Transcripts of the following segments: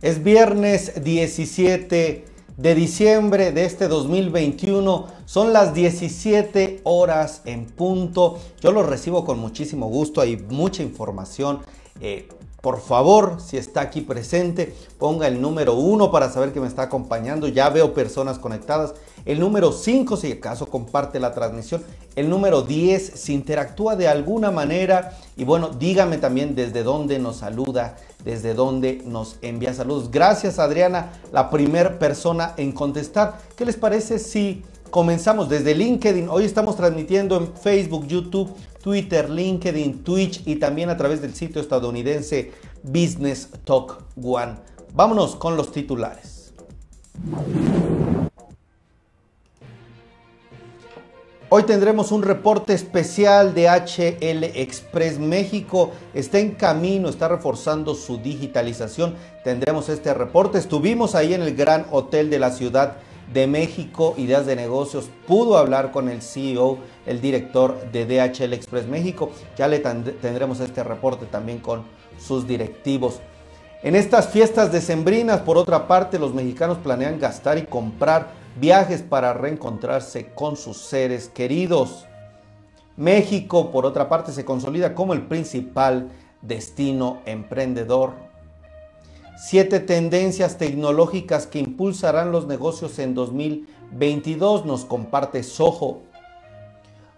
Es viernes 17 de diciembre de este 2021. Son las 17 horas en punto. Yo lo recibo con muchísimo gusto. Hay mucha información. Eh, por favor, si está aquí presente, ponga el número 1 para saber que me está acompañando. Ya veo personas conectadas. El número 5 si acaso comparte la transmisión. El número 10 si interactúa de alguna manera. Y bueno, dígame también desde dónde nos saluda, desde dónde nos envía saludos. Gracias Adriana, la primera persona en contestar. ¿Qué les parece si comenzamos desde LinkedIn? Hoy estamos transmitiendo en Facebook, YouTube, Twitter, LinkedIn, Twitch y también a través del sitio estadounidense Business Talk One. Vámonos con los titulares. Hoy tendremos un reporte especial de HL Express México. Está en camino, está reforzando su digitalización. Tendremos este reporte. Estuvimos ahí en el Gran Hotel de la Ciudad de México, Ideas de Negocios. Pudo hablar con el CEO, el director de DHL Express México. Ya le tendremos este reporte también con sus directivos. En estas fiestas decembrinas, por otra parte, los mexicanos planean gastar y comprar viajes para reencontrarse con sus seres queridos. México, por otra parte, se consolida como el principal destino emprendedor. Siete tendencias tecnológicas que impulsarán los negocios en 2022 nos comparte Soho.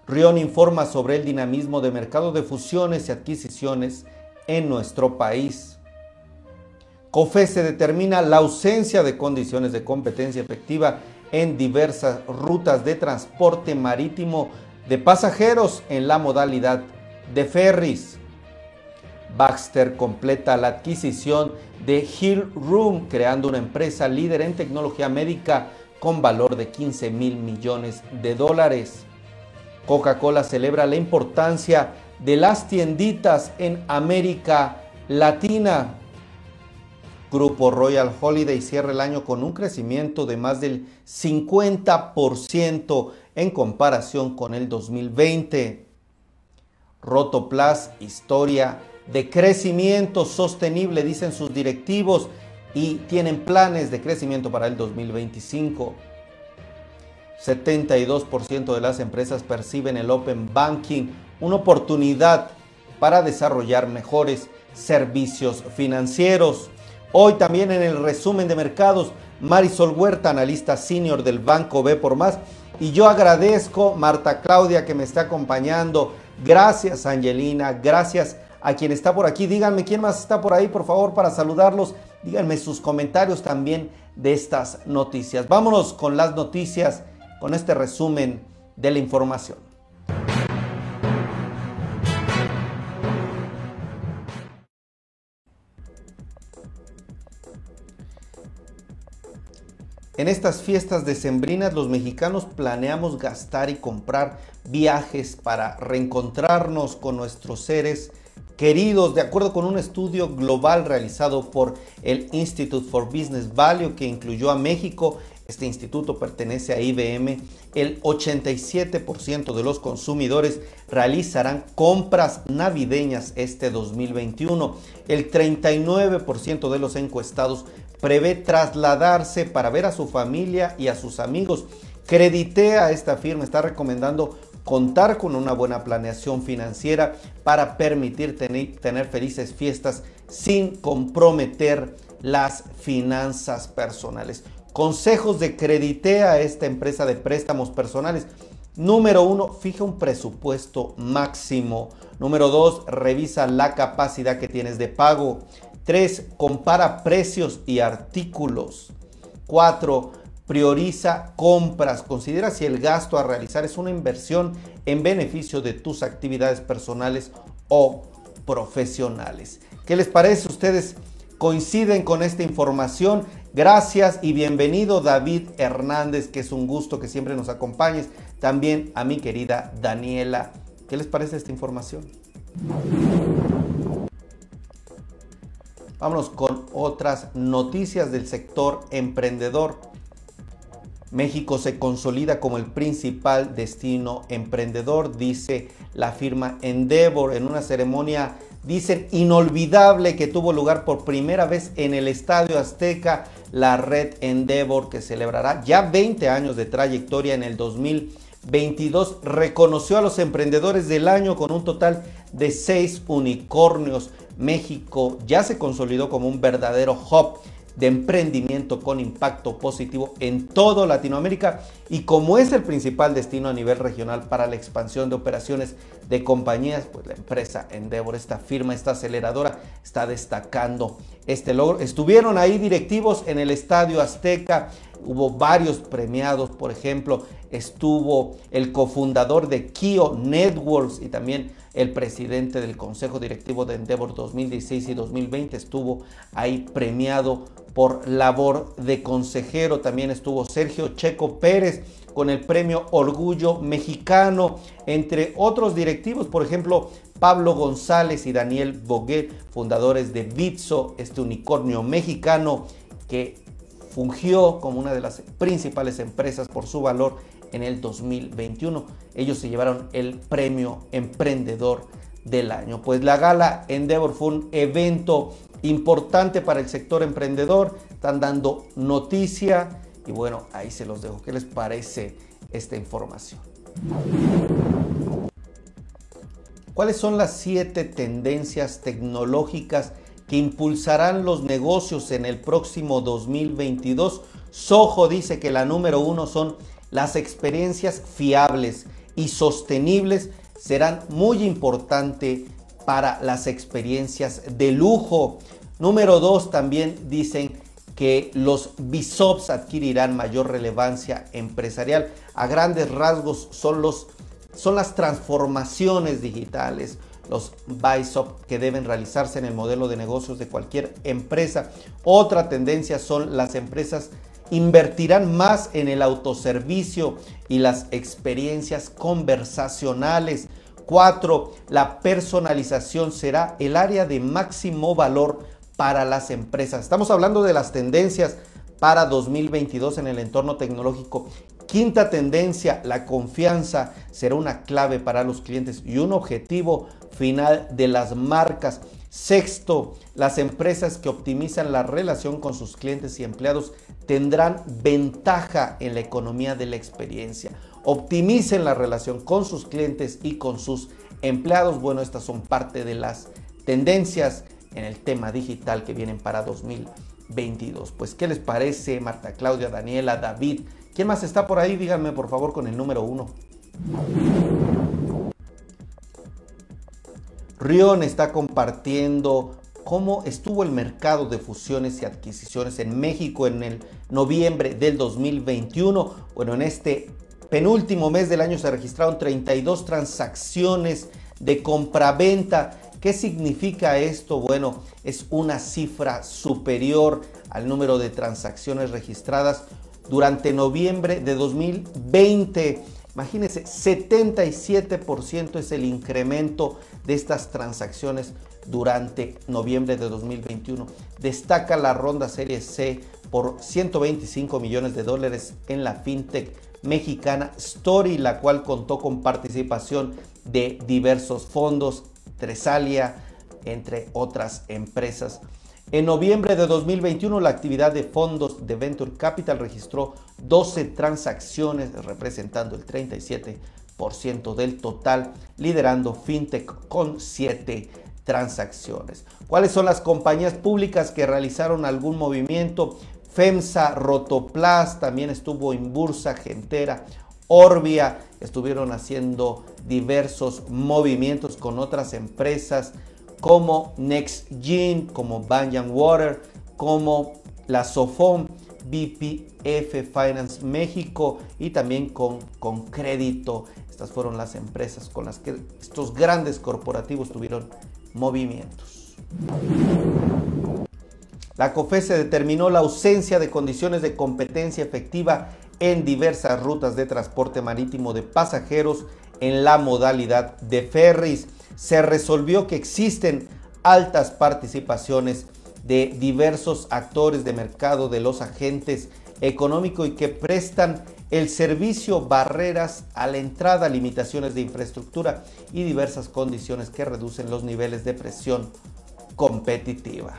Rion informa sobre el dinamismo de mercado de fusiones y adquisiciones en nuestro país. COFE determina la ausencia de condiciones de competencia efectiva en diversas rutas de transporte marítimo de pasajeros en la modalidad de ferries. Baxter completa la adquisición de Hill Room, creando una empresa líder en tecnología médica con valor de 15 mil millones de dólares. Coca-Cola celebra la importancia de las tienditas en América Latina. Grupo Royal Holiday cierra el año con un crecimiento de más del 50% en comparación con el 2020. Rotoplas, historia de crecimiento sostenible, dicen sus directivos, y tienen planes de crecimiento para el 2025. 72% de las empresas perciben el Open Banking una oportunidad para desarrollar mejores servicios financieros. Hoy también en el resumen de mercados, Marisol Huerta, analista senior del Banco B por Más. Y yo agradezco Marta Claudia que me está acompañando. Gracias Angelina, gracias a quien está por aquí. Díganme quién más está por ahí, por favor, para saludarlos. Díganme sus comentarios también de estas noticias. Vámonos con las noticias, con este resumen de la información. En estas fiestas decembrinas los mexicanos planeamos gastar y comprar viajes para reencontrarnos con nuestros seres queridos, de acuerdo con un estudio global realizado por el Institute for Business Value que incluyó a México. Este instituto pertenece a IBM. El 87% de los consumidores realizarán compras navideñas este 2021. El 39% de los encuestados prevé trasladarse para ver a su familia y a sus amigos. Creditea esta firma, está recomendando contar con una buena planeación financiera para permitir tener, felices fiestas sin comprometer las finanzas personales. Consejos de Creditea, esta empresa de préstamos personales. Número uno, fija un presupuesto máximo. Número dos, revisa la capacidad que tienes de pago. 3. Compara precios y artículos. 4. Prioriza compras. Considera si el gasto a realizar es una inversión en beneficio de tus actividades personales o profesionales. ¿Qué les parece? ¿Ustedes coinciden con esta información? Gracias y bienvenido David Hernández, que es un gusto que siempre nos acompañes. También a mi querida Daniela. ¿Qué les parece esta información? Vámonos con otras noticias del sector emprendedor. México se consolida como el principal destino emprendedor, dice la firma Endeavor en una ceremonia dicen inolvidable que tuvo lugar por primera vez en el Estadio Azteca, la red Endeavor que celebrará ya 20 años de trayectoria en el 2022. Reconoció a los emprendedores del año con un total de 6 unicornios. México ya se consolidó como un verdadero hub de emprendimiento con impacto positivo en toda Latinoamérica y como es el principal destino a nivel regional para la expansión de operaciones de compañías, pues la empresa Endeavor, esta firma, esta aceleradora, está destacando este logro. Estuvieron ahí directivos en el Estadio Azteca, hubo varios premiados, por ejemplo, estuvo el cofundador de Kio Networks y también el presidente del Consejo Directivo de Endeavor 2016 y 2020 estuvo ahí premiado por labor de consejero. También estuvo Sergio Checo Pérez con el premio Orgullo Mexicano, entre otros directivos, por ejemplo, Pablo González y Daniel Boguet, fundadores de Bitso, este unicornio mexicano que fungió como una de las principales empresas por su valor en el 2021. Ellos se llevaron el premio Emprendedor del año. Pues la gala Endeavor fue un evento importante para el sector emprendedor. Están dando noticia y bueno, ahí se los dejo. ¿Qué les parece esta información? ¿Cuáles son las siete tendencias tecnológicas que impulsarán los negocios en el próximo 2022? Soho dice que la número uno son las experiencias fiables y sostenibles serán muy importantes para las experiencias de lujo. Número dos, también dicen que los BISOPs adquirirán mayor relevancia empresarial. A grandes rasgos son, los, son las transformaciones digitales, los BISOP que deben realizarse en el modelo de negocios de cualquier empresa. Otra tendencia son las empresas invertirán más en el autoservicio y las experiencias conversacionales. 4. La personalización será el área de máximo valor para las empresas. Estamos hablando de las tendencias para 2022 en el entorno tecnológico. Quinta tendencia, la confianza será una clave para los clientes y un objetivo final de las marcas. Sexto, las empresas que optimizan la relación con sus clientes y empleados tendrán ventaja en la economía de la experiencia. Optimicen la relación con sus clientes y con sus empleados. Bueno, estas son parte de las tendencias en el tema digital que vienen para 2022. Pues, ¿qué les parece, Marta Claudia, Daniela, David? ¿Quién más está por ahí? Díganme, por favor, con el número uno. Rion está compartiendo cómo estuvo el mercado de fusiones y adquisiciones en México en el noviembre del 2021. Bueno, en este penúltimo mes del año se registraron 32 transacciones de compraventa. ¿Qué significa esto? Bueno, es una cifra superior al número de transacciones registradas durante noviembre de 2020 Imagínense, 77% es el incremento de estas transacciones durante noviembre de 2021. Destaca la ronda Serie C por 125 millones de dólares en la fintech mexicana Story, la cual contó con participación de diversos fondos, Tresalia, entre otras empresas. En noviembre de 2021, la actividad de fondos de Venture Capital registró 12 transacciones representando el 37% del total, liderando FinTech con 7 transacciones. ¿Cuáles son las compañías públicas que realizaron algún movimiento? FEMSA, Rotoplas, también estuvo en Bursa, Gentera, Orbia, estuvieron haciendo diversos movimientos con otras empresas como NextGen, como Banyan Water, como la Sofom, BPF Finance México y también con, con Crédito. Estas fueron las empresas con las que estos grandes corporativos tuvieron movimientos. La COFESE determinó la ausencia de condiciones de competencia efectiva en diversas rutas de transporte marítimo de pasajeros en la modalidad de ferries se resolvió que existen altas participaciones de diversos actores de mercado, de los agentes económico y que prestan el servicio barreras a la entrada, limitaciones de infraestructura y diversas condiciones que reducen los niveles de presión competitiva.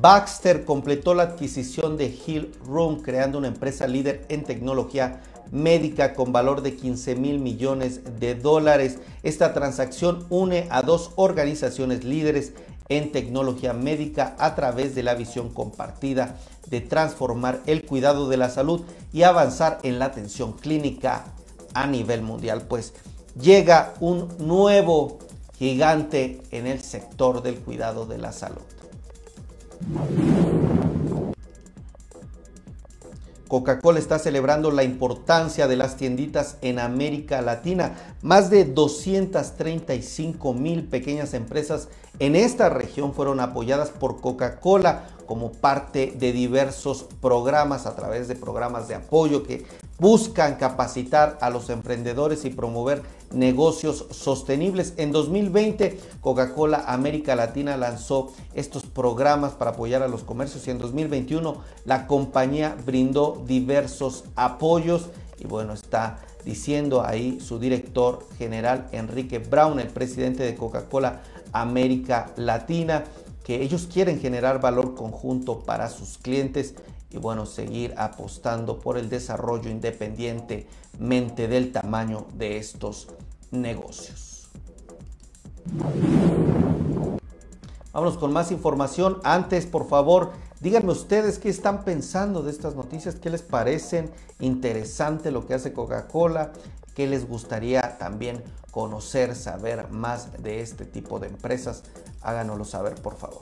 Baxter completó la adquisición de Hill Room, creando una empresa líder en tecnología médica con valor de 15 mil millones de dólares. Esta transacción une a dos organizaciones líderes en tecnología médica a través de la visión compartida de transformar el cuidado de la salud y avanzar en la atención clínica a nivel mundial. Pues llega un nuevo gigante en el sector del cuidado de la salud. Coca-Cola está celebrando la importancia de las tienditas en América Latina. Más de 235 mil pequeñas empresas en esta región fueron apoyadas por Coca-Cola como parte de diversos programas a través de programas de apoyo que buscan capacitar a los emprendedores y promover negocios sostenibles. En 2020, Coca-Cola América Latina lanzó estos programas para apoyar a los comercios y en 2021 la compañía brindó diversos apoyos y bueno, está diciendo ahí su director general Enrique Brown, el presidente de Coca-Cola América Latina, que ellos quieren generar valor conjunto para sus clientes y bueno, seguir apostando por el desarrollo independientemente del tamaño de estos negocios. Vámonos con más información. Antes, por favor, díganme ustedes qué están pensando de estas noticias, qué les parecen interesante lo que hace Coca-Cola, qué les gustaría también conocer, saber más de este tipo de empresas. Háganoslo saber, por favor.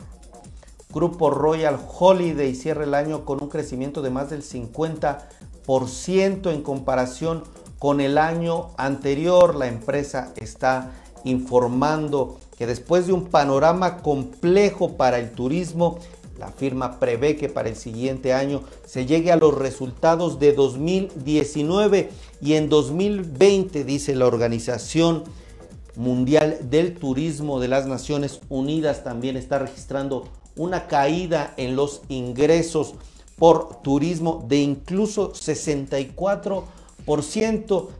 Grupo Royal Holiday cierra el año con un crecimiento de más del 50% en comparación con el año anterior. La empresa está informando que después de un panorama complejo para el turismo, la firma prevé que para el siguiente año se llegue a los resultados de 2019 y en 2020, dice la Organización Mundial del Turismo de las Naciones Unidas, también está registrando una caída en los ingresos por turismo de incluso 64%.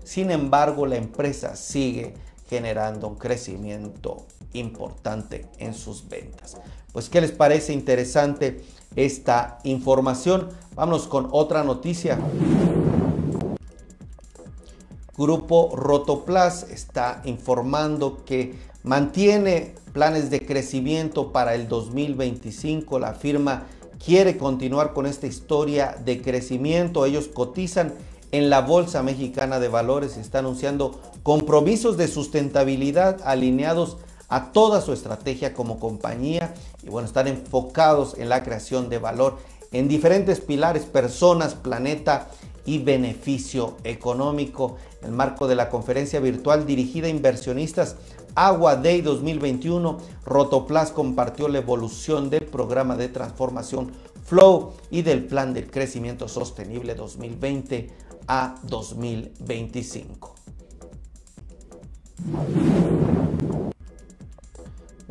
Sin embargo, la empresa sigue generando un crecimiento importante en sus ventas. Pues, ¿qué les parece interesante esta información? Vámonos con otra noticia. Grupo Rotoplas está informando que mantiene planes de crecimiento para el 2025. La firma quiere continuar con esta historia de crecimiento. Ellos cotizan en la Bolsa Mexicana de Valores está anunciando compromisos de sustentabilidad alineados a toda su estrategia como compañía y bueno, están enfocados en la creación de valor en diferentes pilares, personas, planeta y beneficio económico. En el marco de la conferencia virtual dirigida a inversionistas Agua Day 2021, Rotoplas compartió la evolución del programa de transformación Flow y del plan de crecimiento sostenible 2020 a 2025.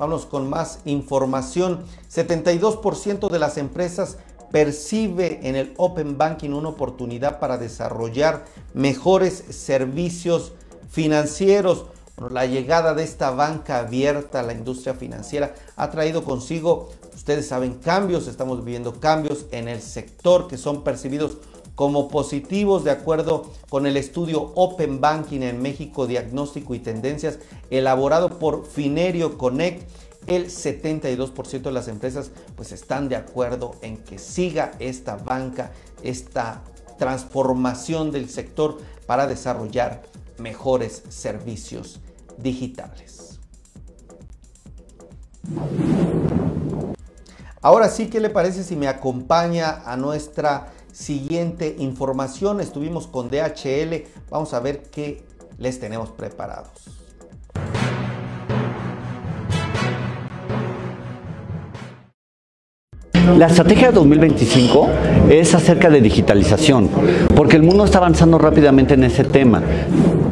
Vamos con más información. 72% de las empresas percibe en el Open Banking una oportunidad para desarrollar mejores servicios financieros. la llegada de esta banca abierta a la industria financiera ha traído consigo, ustedes saben, cambios, estamos viviendo cambios en el sector que son percibidos como positivos de acuerdo con el estudio Open Banking en México, diagnóstico y tendencias elaborado por Finerio Connect el 72% de las empresas pues están de acuerdo en que siga esta banca, esta transformación del sector para desarrollar mejores servicios digitales. Ahora sí, ¿qué le parece si me acompaña a nuestra siguiente información? Estuvimos con DHL, vamos a ver qué les tenemos preparados. La estrategia 2025 es acerca de digitalización, porque el mundo está avanzando rápidamente en ese tema.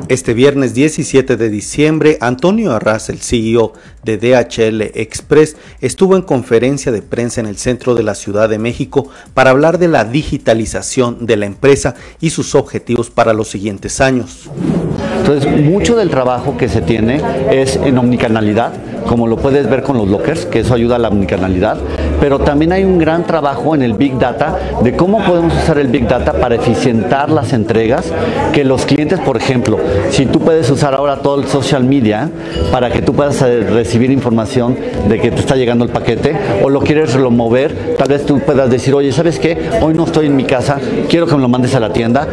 Este viernes 17 de diciembre, Antonio Arras, el CEO de DHL Express, estuvo en conferencia de prensa en el centro de la Ciudad de México para hablar de la digitalización de la empresa y sus objetivos para los siguientes años. Entonces, mucho del trabajo que se tiene es en omnicanalidad, como lo puedes ver con los lockers, que eso ayuda a la omnicanalidad, pero también hay un gran trabajo en el Big Data de cómo podemos usar el Big Data para eficientar las entregas, que los clientes, por ejemplo, si tú puedes usar ahora todo el social media para que tú puedas eh, recibir información de que te está llegando el paquete o lo quieres mover, tal vez tú puedas decir, oye, ¿sabes qué? Hoy no estoy en mi casa, quiero que me lo mandes a la tienda.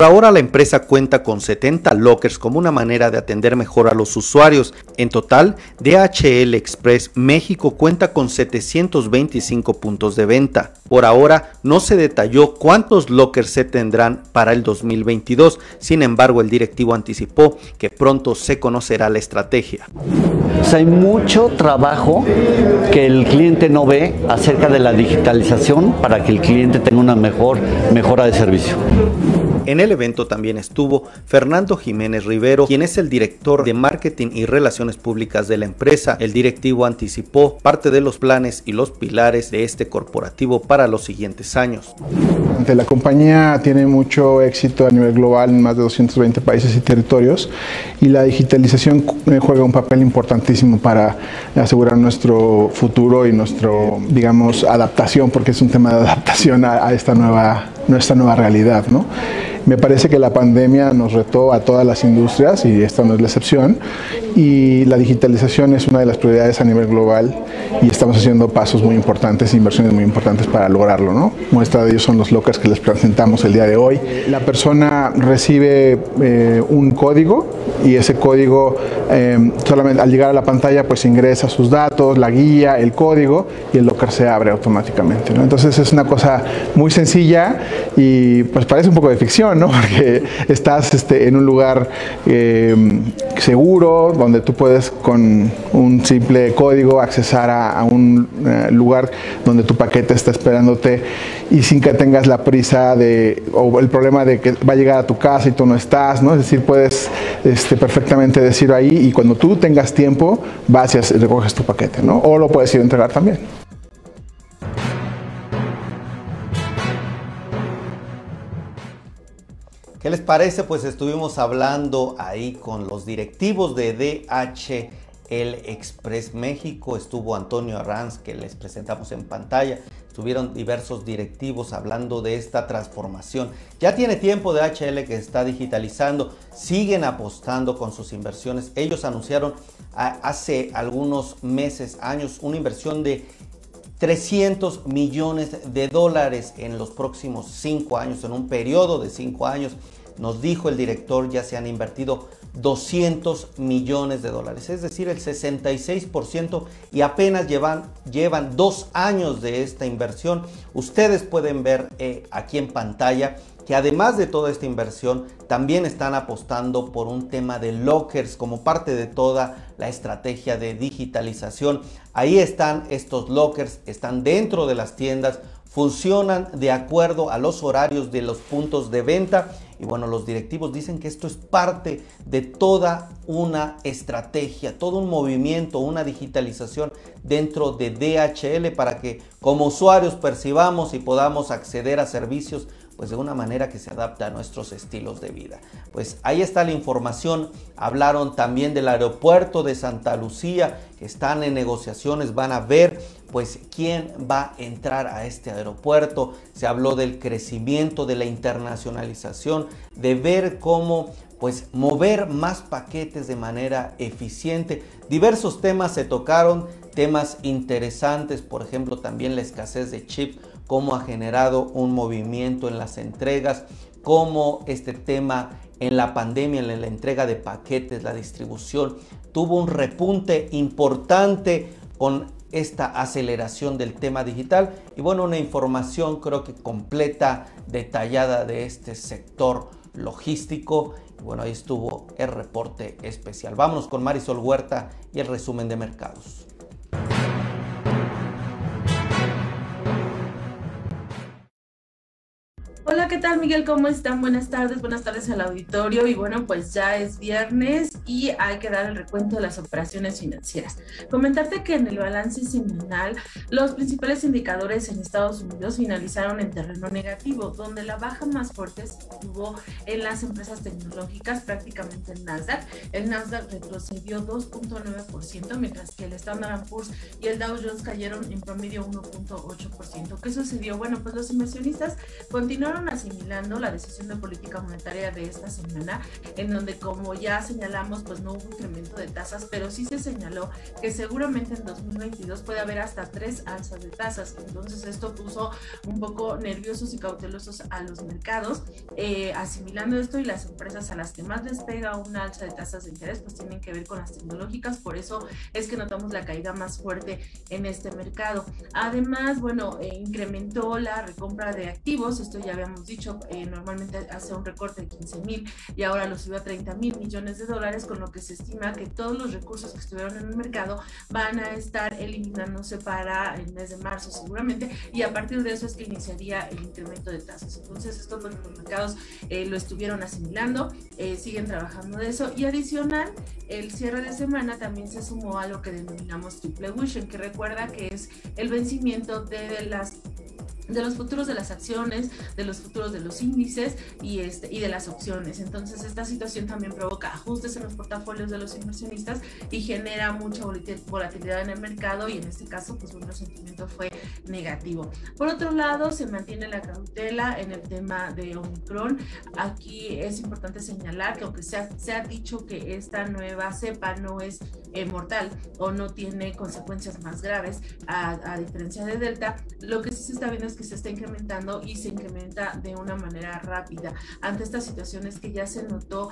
ahora la empresa cuenta con 70 lockers como una manera de atender mejor a los usuarios. En total, DHL Express México cuenta con 725 puntos de venta. Por ahora no se detalló cuántos lockers se tendrán para el 2022, sin embargo el directivo anticipó que pronto se conocerá la estrategia. hay mucho trabajo que el cliente no ve acerca de la digitalización para que el cliente tenga una mejor mejora de servicio. En el evento también estuvo Fernando Jiménez Rivero, quien es el director de marketing y relaciones públicas de la empresa. El directivo anticipó parte de los planes y los pilares de este corporativo para los siguientes años. La compañía tiene mucho éxito a nivel global en más de 220 países y territorios y la digitalización eh, juega un papel importantísimo para asegurar nuestro futuro y nuestro, digamos, adaptación, porque es un tema de adaptación a, a esta nueva, nuestra nueva realidad. ¿no? Me parece que la pandemia nos retó a todas las industrias y esta no es la excepción y la digitalización es una de las prioridades a nivel global y estamos haciendo pasos muy importantes, inversiones muy importantes para lograrlo. ¿no? Muestra de ello son los lockers que les presentamos el día de hoy. La persona recibe eh, un código y ese código eh, solamente al llegar a la pantalla pues ingresa sus datos, la guía, el código y el locker se abre automáticamente. Entonces es una cosa muy sencilla y pues parece un poco de ficción Porque estás este, en un lugar eh, seguro, donde tú puedes con un simple código accesar a, un eh, lugar donde tu paquete está esperándote y sin que tengas la prisa de, o el problema de que va a llegar a tu casa y tú no estás, ¿no? Es decir, puedes este, perfectamente decirlo ahí y cuando tú tengas tiempo vas y recoges tu paquete, ¿no? O lo puedes ir a entregar también. ¿Qué les parece? Pues estuvimos hablando ahí con los directivos de DHL Express México. Estuvo Antonio Arranz, que les presentamos en pantalla. Estuvieron diversos directivos hablando de esta transformación. Ya tiene tiempo DHL que está digitalizando. Siguen apostando con sus inversiones. Ellos anunciaron hace algunos meses, años, una inversión de 300 millones de dólares en los próximos cinco años, en un periodo de cinco años. Nos dijo el director, ya se han invertido 200 millones de dólares, es decir, el 66% y apenas llevan, llevan dos años de esta inversión. Ustedes pueden ver eh, aquí en pantalla que además de toda esta inversión, también están apostando por un tema de lockers como parte de toda la estrategia de digitalización. Ahí están estos lockers, están dentro de las tiendas, funcionan de acuerdo a los horarios de los puntos de venta y bueno, los directivos dicen que esto es parte de toda una estrategia, todo un movimiento, una digitalización dentro de DHL para que como usuarios percibamos y podamos acceder a servicios pues de una manera que se adapta a nuestros estilos de vida. Pues ahí está la información. Hablaron también del aeropuerto de Santa Lucía, que están en negociaciones, van a ver pues quién va a entrar a este aeropuerto. Se habló del crecimiento, de la internacionalización, de ver cómo pues mover más paquetes de manera eficiente. Diversos temas se tocaron, temas interesantes, por ejemplo, también la escasez de chip cómo ha generado un movimiento en las entregas, cómo este tema en la pandemia, en la entrega de paquetes, la distribución, tuvo un repunte importante con esta aceleración del tema digital y bueno, una información creo que completa, detallada de este sector logístico. Bueno, ahí estuvo el reporte especial. Vámonos con Marisol Huerta y el resumen de mercados. ¿Qué tal Miguel? ¿Cómo están? Buenas tardes, buenas tardes al auditorio y bueno, pues ya es viernes y hay que dar el recuento de las operaciones financieras. Comentarte que en el balance semanal los principales indicadores en Estados Unidos finalizaron en terreno negativo, donde la baja más fuerte se tuvo en las empresas tecnológicas, prácticamente en Nasdaq. El Nasdaq retrocedió 2.9%, mientras que el Standard Poor's y el Dow Jones cayeron en promedio 1.8%. ¿Qué sucedió? Bueno, pues los inversionistas continuaron asimilando la decisión de política monetaria de esta semana, en donde como ya señalamos, pues no hubo incremento de tasas, pero sí se señaló que seguramente en 2022 puede haber hasta tres alzas de tasas. Entonces esto puso un poco nerviosos y cautelosos a los mercados, eh, asimilando esto y las empresas a las que más les pega una alza de tasas de interés, pues tienen que ver con las tecnológicas, por eso es que notamos la caída más fuerte en este mercado. Además, bueno, eh, incrementó la recompra de activos, esto ya habíamos dicho, eh, normalmente hace un recorte de 15 mil y ahora lo subió a 30 mil millones de dólares, con lo que se estima que todos los recursos que estuvieron en el mercado van a estar eliminándose para el mes de marzo seguramente y a partir de eso es que iniciaría el incremento de tasas. Entonces esto mercados eh, lo estuvieron asimilando, eh, siguen trabajando de eso y adicional el cierre de semana también se sumó a lo que denominamos triple vision, que recuerda que es el vencimiento de las de los futuros de las acciones, de los futuros de los índices y, este, y de las opciones. Entonces esta situación también provoca ajustes en los portafolios de los inversionistas y genera mucha volatilidad en el mercado y en este caso pues bueno, el sentimiento fue negativo. Por otro lado, se mantiene la cautela en el tema de Omicron. Aquí es importante señalar que aunque se ha, se ha dicho que esta nueva cepa no es eh, mortal o no tiene consecuencias más graves a, a diferencia de Delta, lo que sí se está viendo es que se está incrementando y se incrementa de una manera rápida. Ante estas situaciones que ya se notó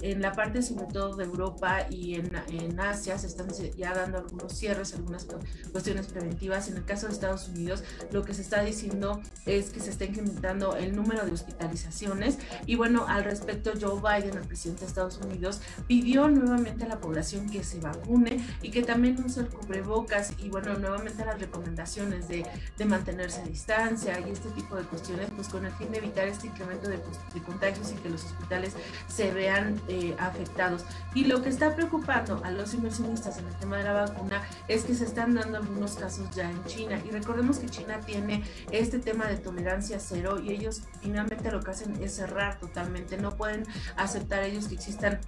en la parte sobre todo de Europa y en, en Asia, se están ya dando algunos cierres, algunas cuestiones preventivas. En el caso de Estados Unidos, lo que se está diciendo es que se está incrementando el número de hospitalizaciones y bueno, al respecto, Joe Biden, el presidente de Estados Unidos, pidió nuevamente a la población que se vacune y que también use el cubrebocas y bueno, nuevamente las recomendaciones de, de mantenerse distancia y este tipo de cuestiones, pues con el fin de evitar este incremento de, contagios y que los hospitales se vean eh, afectados. Y lo que está preocupando a los inversionistas en el tema de la vacuna es que se están dando algunos casos ya en China. Y recordemos que China tiene este tema de tolerancia cero y ellos finalmente lo que hacen es cerrar totalmente. No pueden aceptar ellos que existan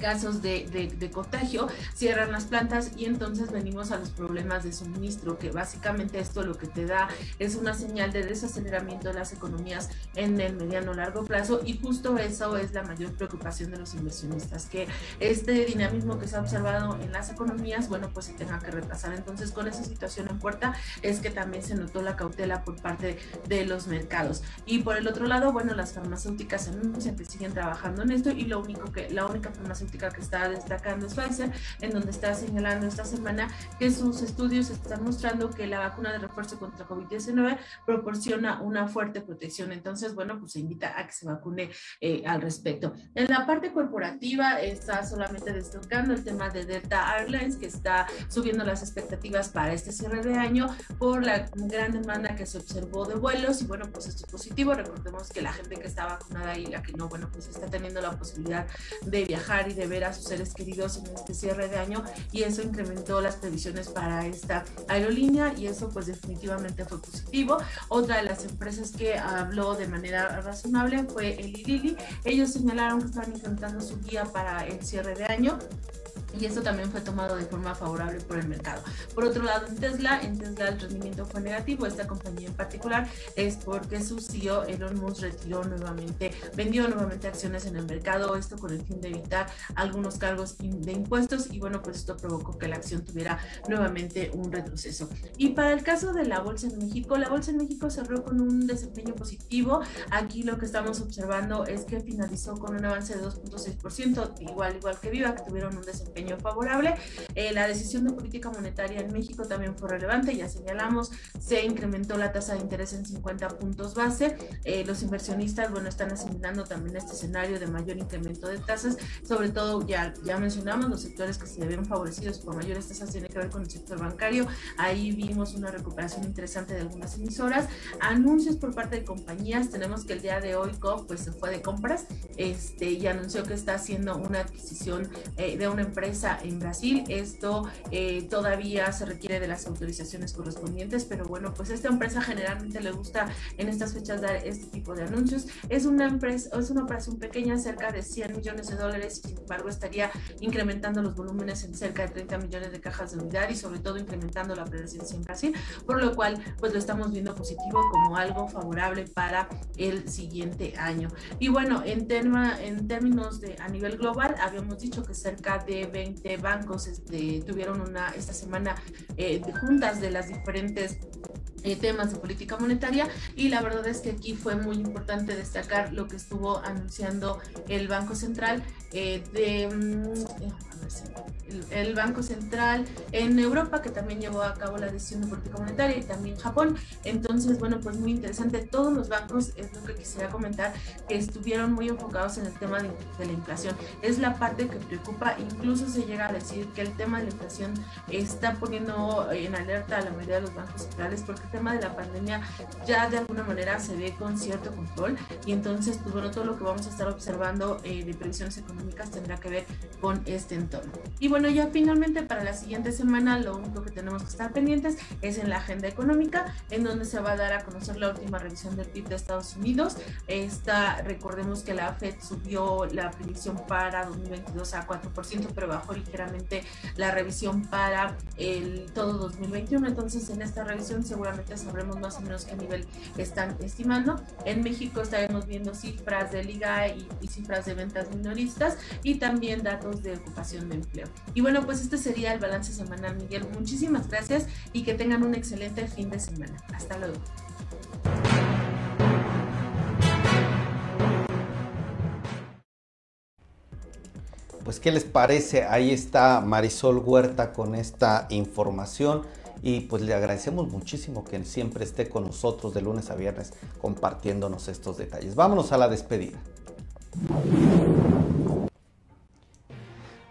casos de, de, contagio, cierran las plantas y entonces venimos a los problemas de suministro, que básicamente esto lo que te da es una señal de desaceleramiento de las economías en el mediano largo plazo y justo eso es la mayor preocupación de los inversionistas, que este dinamismo que se ha observado en las economías, bueno, pues se tenga que retrasar. Entonces, con esa situación en puerta es que también se notó la cautela por parte de los mercados. Y por el otro lado, bueno, las farmacéuticas anuncian que siguen trabajando en esto y lo único que, la única farmacéutica que está destacando es Pfizer, en donde está señalando esta semana que sus estudios están mostrando que la vacuna de refuerzo contra COVID-19 proporciona una fuerte protección. Entonces, bueno, pues se invita a que se vacune eh, al respecto. En la parte corporativa está solamente destacando el tema de Delta Airlines, que está subiendo las expectativas para este cierre de año por la gran demanda que se observó de vuelos y bueno, pues esto es positivo. Recordemos que la gente que está vacunada y la que no, bueno, pues está teniendo la posibilidad de viajar y de ver a sus seres queridos en este cierre de año y eso incrementó las previsiones para esta aerolínea y eso pues definitivamente fue positivo. Otra de las empresas que habló de manera razonable fue el Lili. Ellos señalaron que estaban incrementando su guía para el cierre de año y eso también fue tomado de forma favorable por el mercado. Por otro lado, en Tesla, en Tesla el rendimiento fue negativo. Esta compañía en particular es porque su CEO Elon Musk retiró nuevamente, vendió nuevamente acciones en el mercado, esto con el fin de evitar algunos cargos de impuestos y bueno, pues esto provocó que la acción tuviera nuevamente un retroceso. Y para el caso de la bolsa en México, la bolsa en México cerró con un desempeño positivo. Aquí lo que estamos observando es que finalizó con un avance de 2.6%, igual igual que Viva, que tuvieron un desempeño desempeño favorable. Eh, la decisión de política monetaria en México también fue relevante, ya señalamos, se incrementó la tasa de interés en 50 puntos base. Eh, los inversionistas, bueno, están asimilando también este escenario de mayor incremento de tasas, sobre todo ya, ya mencionamos los sectores que se vieron favorecidos por mayores tasas tiene que ver con el sector bancario. Ahí vimos una recuperación interesante de algunas emisoras. Anuncios por parte de compañías. Tenemos que el día de hoy COP pues se fue de compras este, y anunció que está haciendo una adquisición eh, de una empresa en Brasil. Esto eh, todavía se requiere de las autorizaciones correspondientes, pero bueno, pues esta empresa generalmente le gusta en estas fechas dar este tipo de anuncios. Es una empresa, es una operación pequeña, cerca de 100 millones de dólares, sin embargo estaría incrementando los volúmenes en cerca de 30 millones de cajas de unidad y sobre todo incrementando la presencia en Brasil, por lo cual pues lo estamos viendo positivo como algo favorable para el siguiente año. Y bueno, en, tema, en términos de a nivel global, habíamos dicho que cerca de 20 bancos este, tuvieron una esta semana eh, juntas de las diferentes eh, temas de política monetaria y la verdad es que aquí fue muy importante destacar lo que estuvo anunciando el Banco Central eh, de mm, el, Banco Central en Europa que también llevó a cabo la decisión de política monetaria y también Japón. Entonces bueno pues muy interesante. Todos los bancos es lo que quisiera comentar que estuvieron muy enfocados en el tema de, la inflación. Es la parte que preocupa. Incluso se llega a decir que el tema de la inflación está poniendo en alerta a la mayoría de los bancos centrales porque tema de la pandemia ya de alguna manera se ve con cierto control. Y entonces pues bueno, todo lo que vamos a estar observando eh, de previsiones económicas tendrá que ver con este entorno. Y bueno, ya finalmente para la siguiente semana lo único que tenemos que estar pendientes es en la agenda económica, en donde se va a dar a conocer la última revisión del PIB de Estados Unidos. Esta, recordemos que la Fed subió la predicción para 2022 a 4%, pero bajó ligeramente la revisión para el todo 2021. Entonces, en esta revisión seguramente sabremos más o menos qué nivel están estimando. En México estaremos viendo cifras de liga y, cifras de ventas minoristas y también datos de ocupación de empleo. Y bueno, pues este sería el balance semanal, Miguel. Muchísimas gracias y que tengan un excelente fin de semana. Hasta luego. Pues, ¿qué les parece? Ahí está Marisol Huerta con esta información y pues le agradecemos muchísimo que siempre esté con nosotros de lunes a viernes compartiéndonos estos detalles. Vámonos a la despedida.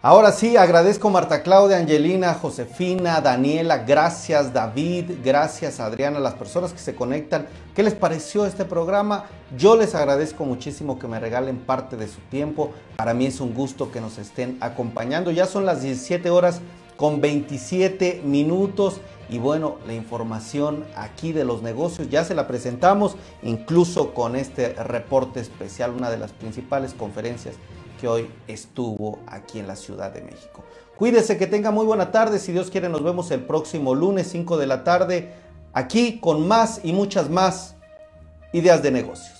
Ahora sí, agradezco Marta Claudia, Angelina, Josefina, Daniela, gracias David, gracias Adriana, las personas que se conectan. ¿Qué les pareció este programa? Yo les agradezco muchísimo que me regalen parte de su tiempo. Para mí es un gusto que nos estén acompañando. Ya son las 17 horas con 27 minutos y bueno, la información aquí de los negocios ya se la presentamos, incluso con este reporte especial, una de las principales conferencias que hoy estuvo aquí en la Ciudad de México. Cuídese, que tenga muy buena tarde. Si Dios quiere, nos vemos el próximo lunes 5 de la tarde, aquí con más y muchas más ideas de negocios.